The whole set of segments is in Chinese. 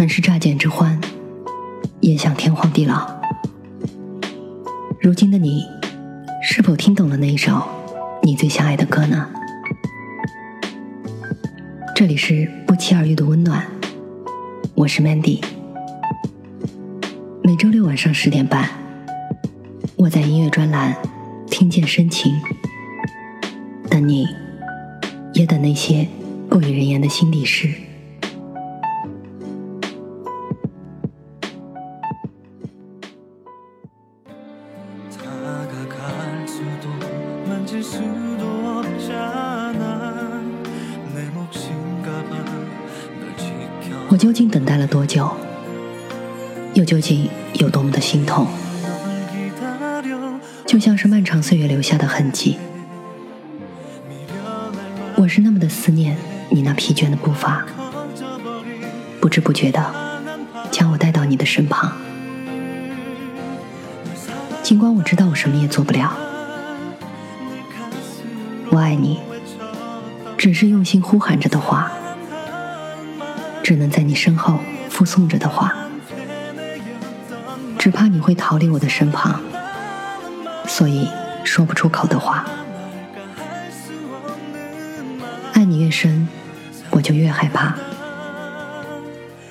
曾是乍见之欢，也想天荒地老。如今的你，是否听懂了那一首你最想爱的歌呢？这里是不期而遇的温暖，我是 Mandy。每周六晚上十点半，我在音乐专栏听见深情，等你，也等那些不语人言的心底事。究竟有多么的心痛？就像是漫长岁月留下的痕迹。我是那么的思念你那疲倦的步伐，不知不觉的将我带到你的身旁。尽管我知道我什么也做不了，我爱你，只是用心呼喊着的话，只能在你身后附送着的话。只怕你会逃离我的身旁，所以说不出口的话。爱你越深，我就越害怕，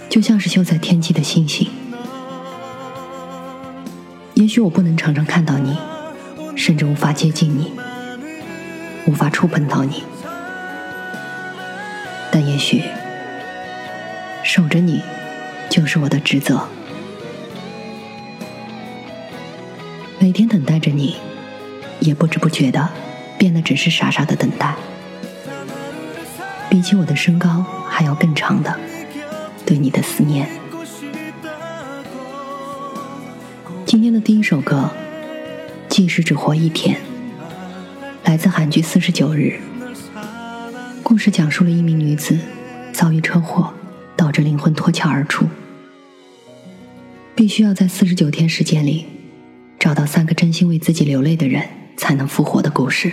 就像是绣在天际的星星。也许我不能常常看到你，甚至无法接近你，无法触碰到你，但也许守着你就是我的职责。每天等待着你，也不知不觉的变得只是傻傻的等待。比起我的身高还要更长的，对你的思念。今天的第一首歌，即使只活一天，来自韩剧《四十九日》。故事讲述了一名女子遭遇车祸，导致灵魂脱壳而出，必须要在四十九天时间里。找到三个真心为自己流泪的人，才能复活的故事。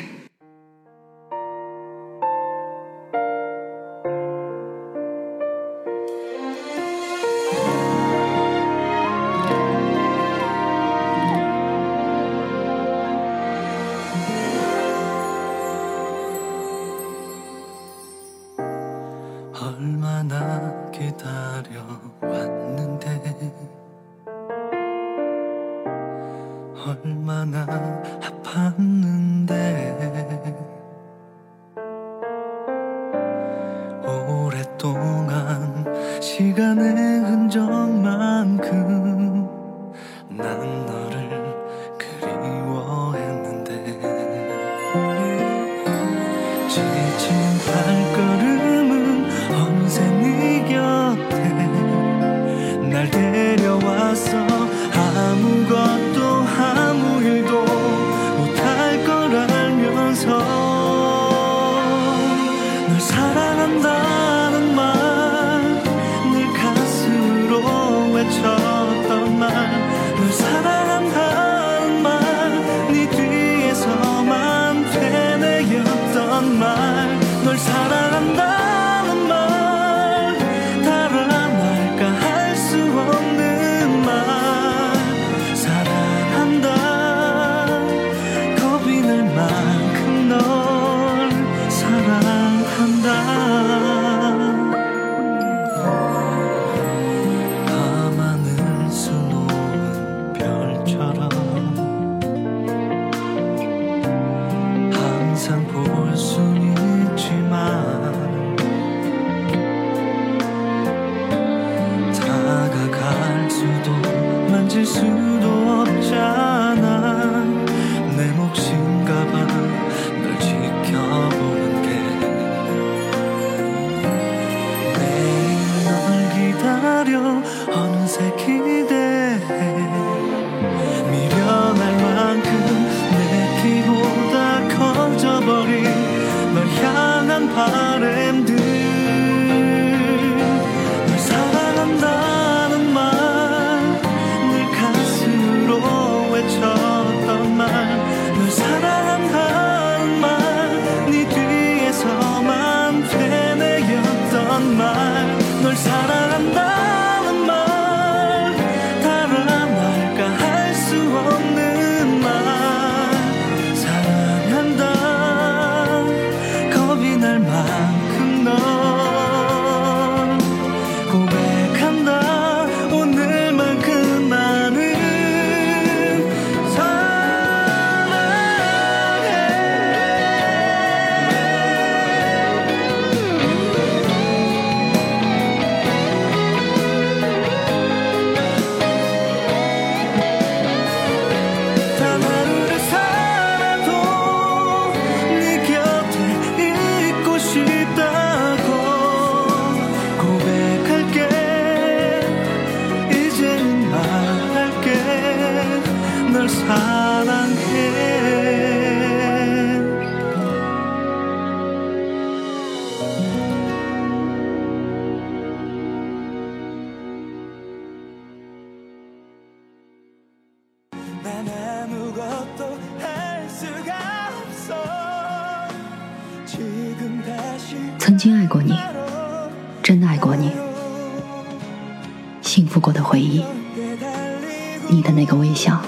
个微笑，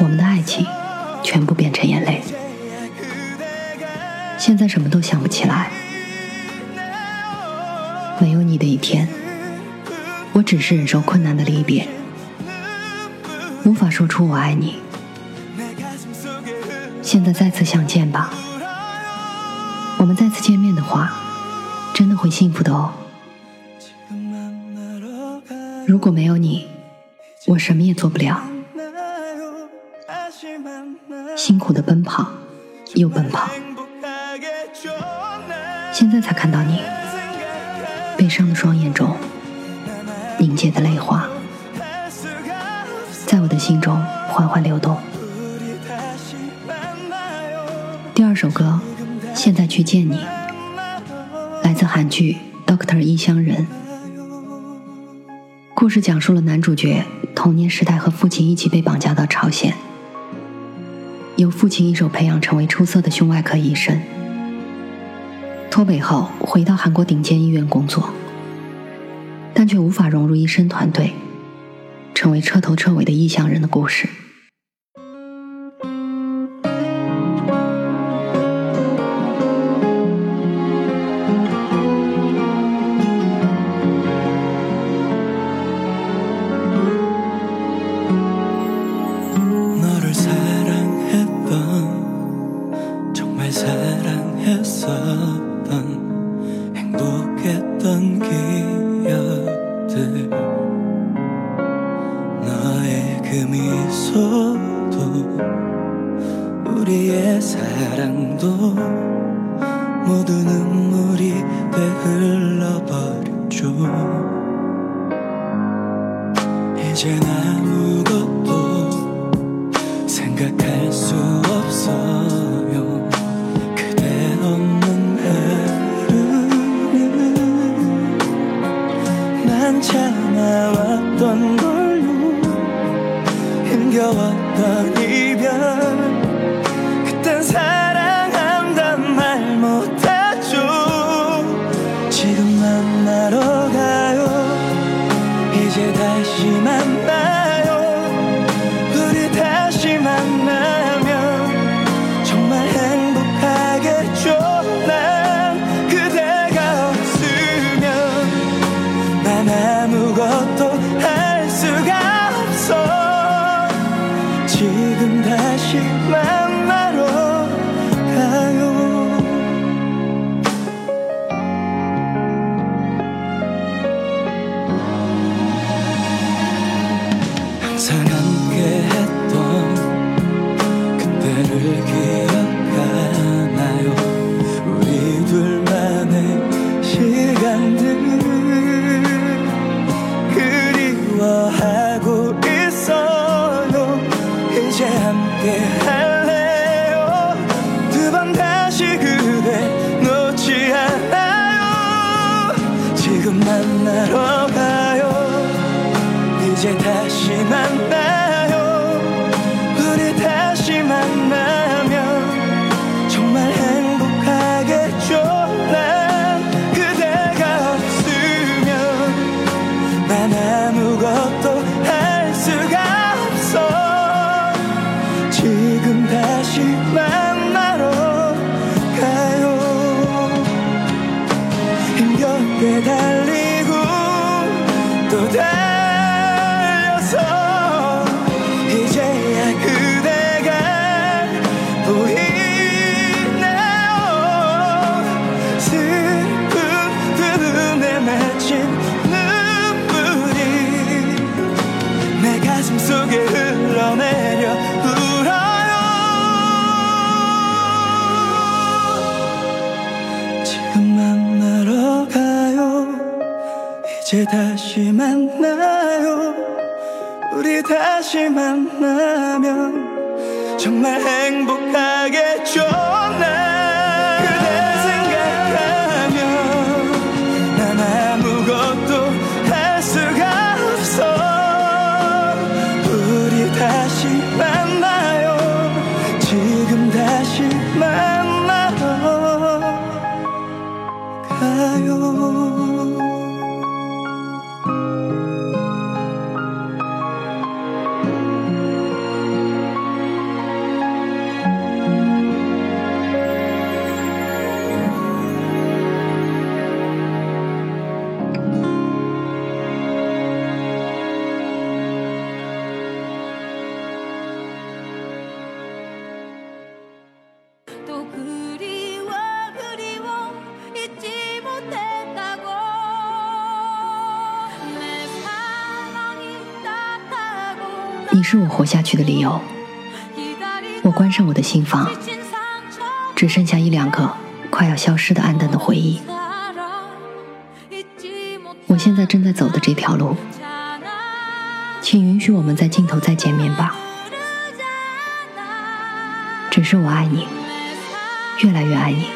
我们的爱情全部变成眼泪。现在什么都想不起来，没有你的一天，我只是忍受困难的离别，无法说出我爱你。现在再次相见吧。我们再次见面的话，真的会幸福的哦。如果没有你，我什么也做不了。辛苦的奔跑，又奔跑，现在才看到你，悲伤的双眼中凝结的泪花，在我的心中缓缓流动。第二首歌。现在去见你，来自韩剧《Doctor 异乡人》。故事讲述了男主角童年时代和父亲一起被绑架到朝鲜，由父亲一手培养成为出色的胸外科医生。脱北后回到韩国顶尖医院工作，但却无法融入医生团队，成为彻头彻尾的异乡人的故事。 행복했던 행복했던 기억들. 너의 그 미소도 우리의 사랑도 모두 눈물이 돼 흘러버렸죠. 이제 나무 참아왔던 걸로 힘겨웠던 이별. 그땐 사 아무것도 할 Yeah. 지금 다시 만 이제 다시 만나요. 우리 다시 만나면 정말 행복하겠죠 你是我活下去的理由。我关上我的心房，只剩下一两个快要消失的暗淡的回忆。我现在正在走的这条路，请允许我们在尽头再见面吧。只是我爱你，越来越爱你，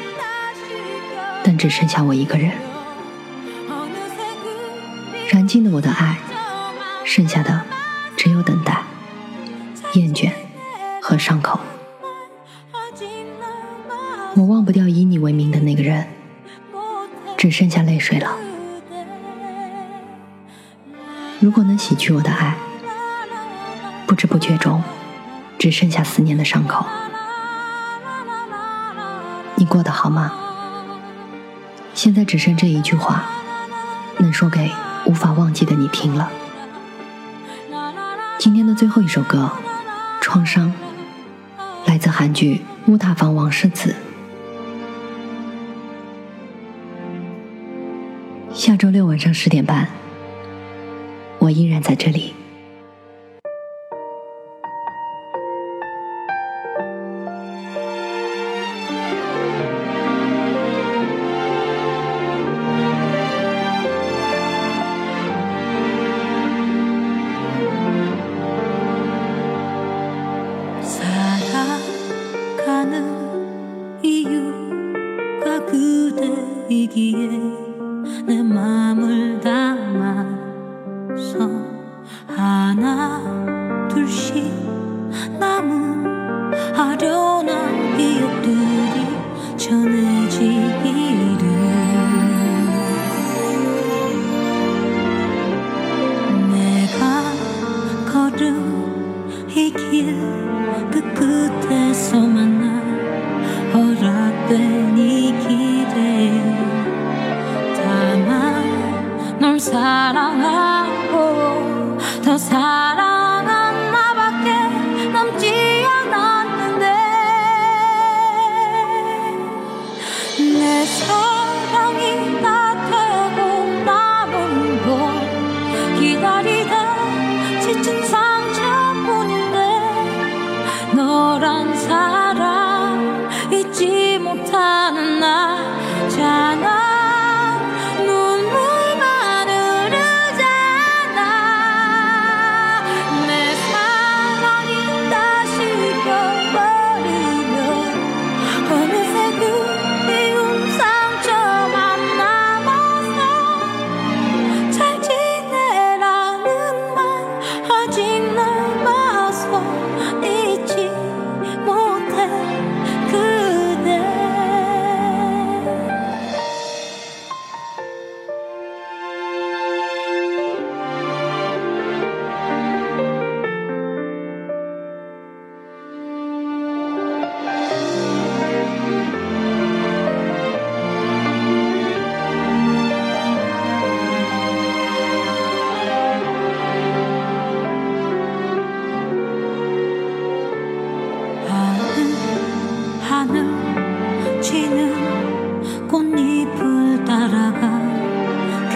但只剩下我一个人。燃尽了我的爱，剩下的只有等待、厌倦。和伤口，我忘不掉以你为名的那个人，只剩下泪水了。如果能洗去我的爱，不知不觉中，只剩下思念的伤口。你过得好吗？现在只剩这一句话，能说给无法忘记的你听了。今天的最后一首歌，《创伤》。来自韩剧《乌塔房王世子》。下周六晚上十点半，我依然在这里。 그곳에서 만나 허락된 이 기대에 다만 널 사랑하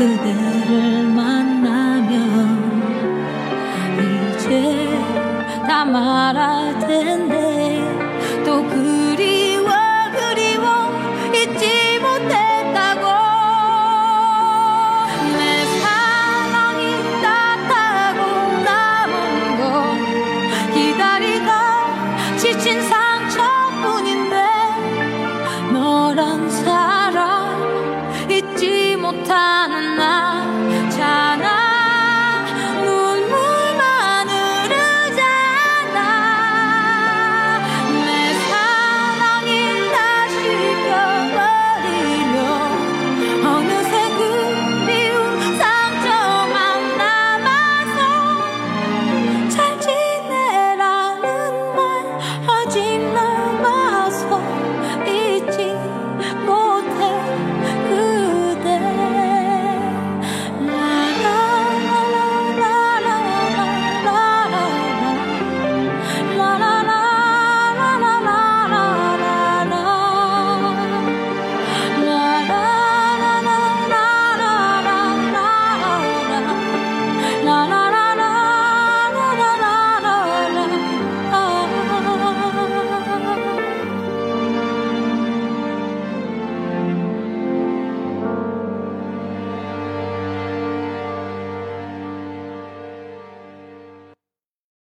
그대를 만나면 이제 다 말할 텐데